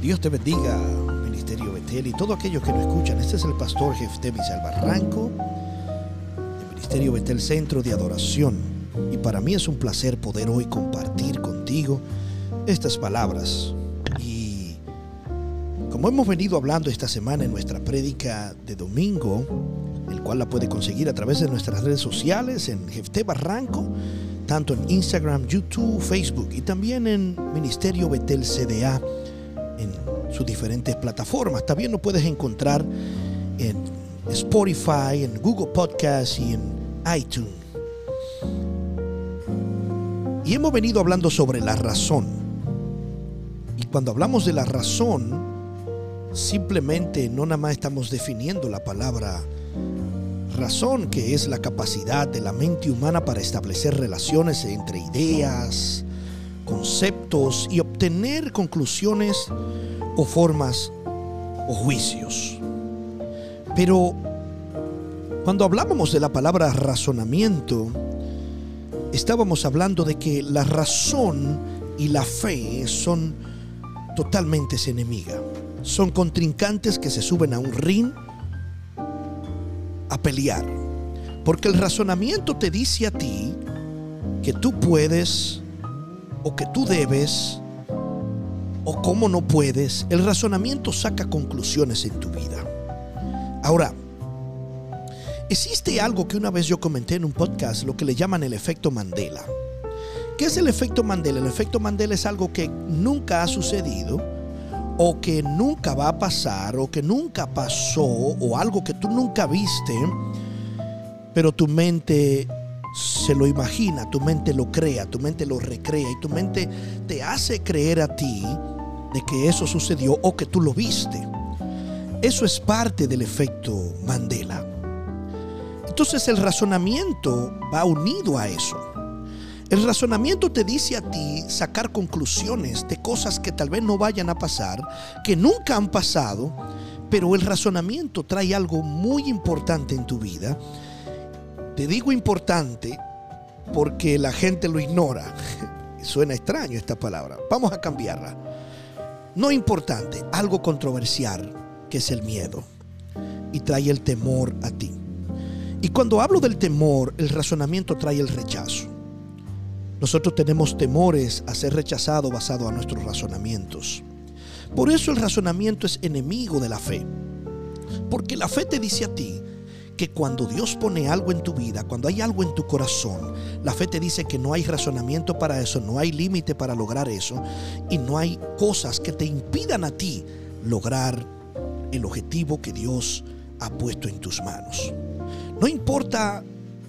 Dios te bendiga, Ministerio Betel y todo aquellos que nos escuchan. Este es el pastor Jefté Misael Barranco, del Ministerio Betel Centro de Adoración. Y para mí es un placer poder hoy compartir contigo estas palabras. Y como hemos venido hablando esta semana en nuestra prédica de domingo, el cual la puede conseguir a través de nuestras redes sociales en Jefté Barranco, tanto en Instagram, YouTube, Facebook y también en Ministerio Betel CDA en sus diferentes plataformas. También lo puedes encontrar en Spotify, en Google Podcast y en iTunes. Y hemos venido hablando sobre la razón. Y cuando hablamos de la razón, simplemente no nada más estamos definiendo la palabra razón, que es la capacidad de la mente humana para establecer relaciones entre ideas, conceptos y obtener conclusiones o formas o juicios. Pero cuando hablábamos de la palabra razonamiento, estábamos hablando de que la razón y la fe son totalmente enemigas. Son contrincantes que se suben a un ring a pelear. Porque el razonamiento te dice a ti que tú puedes o que tú debes o cómo no puedes, el razonamiento saca conclusiones en tu vida. Ahora, existe algo que una vez yo comenté en un podcast, lo que le llaman el efecto Mandela. ¿Qué es el efecto Mandela? El efecto Mandela es algo que nunca ha sucedido o que nunca va a pasar o que nunca pasó o algo que tú nunca viste, pero tu mente se lo imagina, tu mente lo crea, tu mente lo recrea y tu mente te hace creer a ti de que eso sucedió o que tú lo viste. Eso es parte del efecto Mandela. Entonces el razonamiento va unido a eso. El razonamiento te dice a ti sacar conclusiones de cosas que tal vez no vayan a pasar, que nunca han pasado, pero el razonamiento trae algo muy importante en tu vida te digo importante porque la gente lo ignora. Suena extraño esta palabra. Vamos a cambiarla. No importante, algo controversial, que es el miedo. Y trae el temor a ti. Y cuando hablo del temor, el razonamiento trae el rechazo. Nosotros tenemos temores a ser rechazados basado a nuestros razonamientos. Por eso el razonamiento es enemigo de la fe. Porque la fe te dice a ti que cuando Dios pone algo en tu vida, cuando hay algo en tu corazón, la fe te dice que no hay razonamiento para eso, no hay límite para lograr eso y no hay cosas que te impidan a ti lograr el objetivo que Dios ha puesto en tus manos. No importa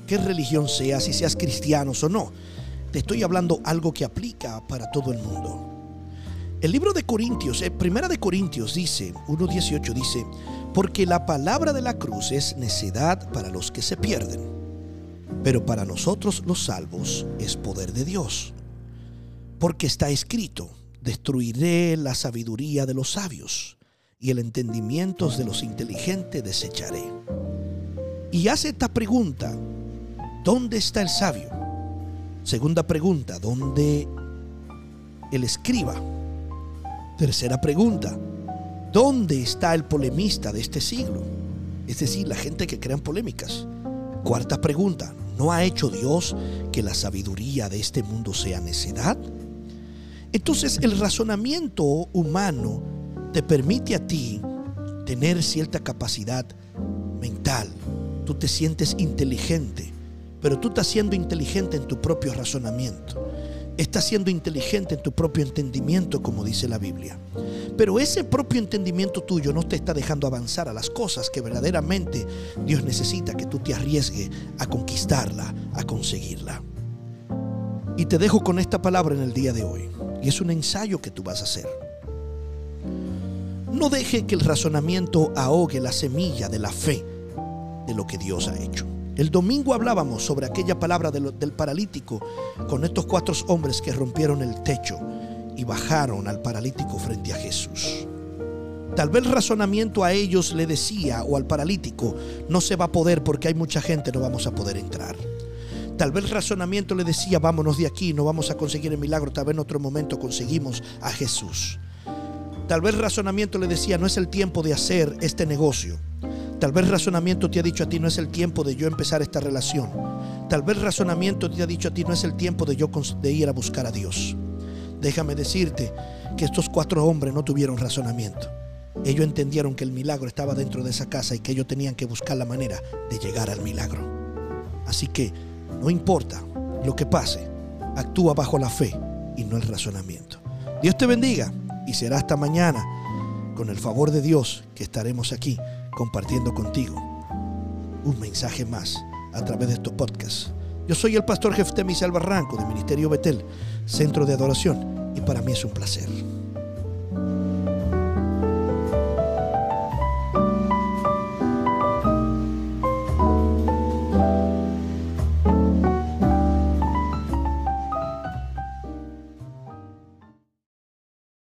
qué religión seas, si seas cristiano o no, te estoy hablando algo que aplica para todo el mundo. El libro de Corintios, eh, Primera de Corintios dice, 1.18 dice, porque la palabra de la cruz es necedad para los que se pierden, pero para nosotros los salvos es poder de Dios. Porque está escrito, destruiré la sabiduría de los sabios y el entendimiento de los inteligentes desecharé. Y hace esta pregunta, ¿dónde está el sabio? Segunda pregunta, ¿dónde el escriba? Tercera pregunta, ¿Dónde está el polemista de este siglo? Es decir, la gente que crea polémicas. Cuarta pregunta, ¿no ha hecho Dios que la sabiduría de este mundo sea necedad? Entonces el razonamiento humano te permite a ti tener cierta capacidad mental. Tú te sientes inteligente, pero tú estás siendo inteligente en tu propio razonamiento. Estás siendo inteligente en tu propio entendimiento, como dice la Biblia. Pero ese propio entendimiento tuyo no te está dejando avanzar a las cosas que verdaderamente Dios necesita que tú te arriesgues a conquistarla, a conseguirla. Y te dejo con esta palabra en el día de hoy. Y es un ensayo que tú vas a hacer. No deje que el razonamiento ahogue la semilla de la fe de lo que Dios ha hecho. El domingo hablábamos sobre aquella palabra del, paralítico con estos cuatro hombres que rompieron el techo y bajaron al paralítico frente a Jesús. Tal vez el razonamiento a ellos le decía o al paralítico, no se va a poder porque hay mucha gente, no vamos a poder entrar. Tal vez el razonamiento le decía, vámonos de aquí, no vamos a conseguir el milagro, tal vez en otro momento conseguimos a Jesús. Tal vez el razonamiento le decía, no es el tiempo de hacer este negocio. Tal vez razonamiento te ha dicho a ti, no es el tiempo de yo empezar esta relación. Tal vez razonamiento te ha dicho a ti, no es el tiempo de yo de ir a buscar a Dios. Déjame decirte que estos cuatro hombres no tuvieron razonamiento. Ellos entendieron que el milagro estaba dentro de esa casa y que ellos tenían que buscar la manera de llegar al milagro. Así que no importa lo que pase, actúa bajo la fe y no el razonamiento. Dios te bendiga y será hasta mañana, con el favor de Dios, que estaremos aquí compartiendo contigo un mensaje más a través de estos podcasts. Yo soy el pastor Jeftemis Barranco de Ministerio Betel, Centro de Adoración, y para mí es un placer.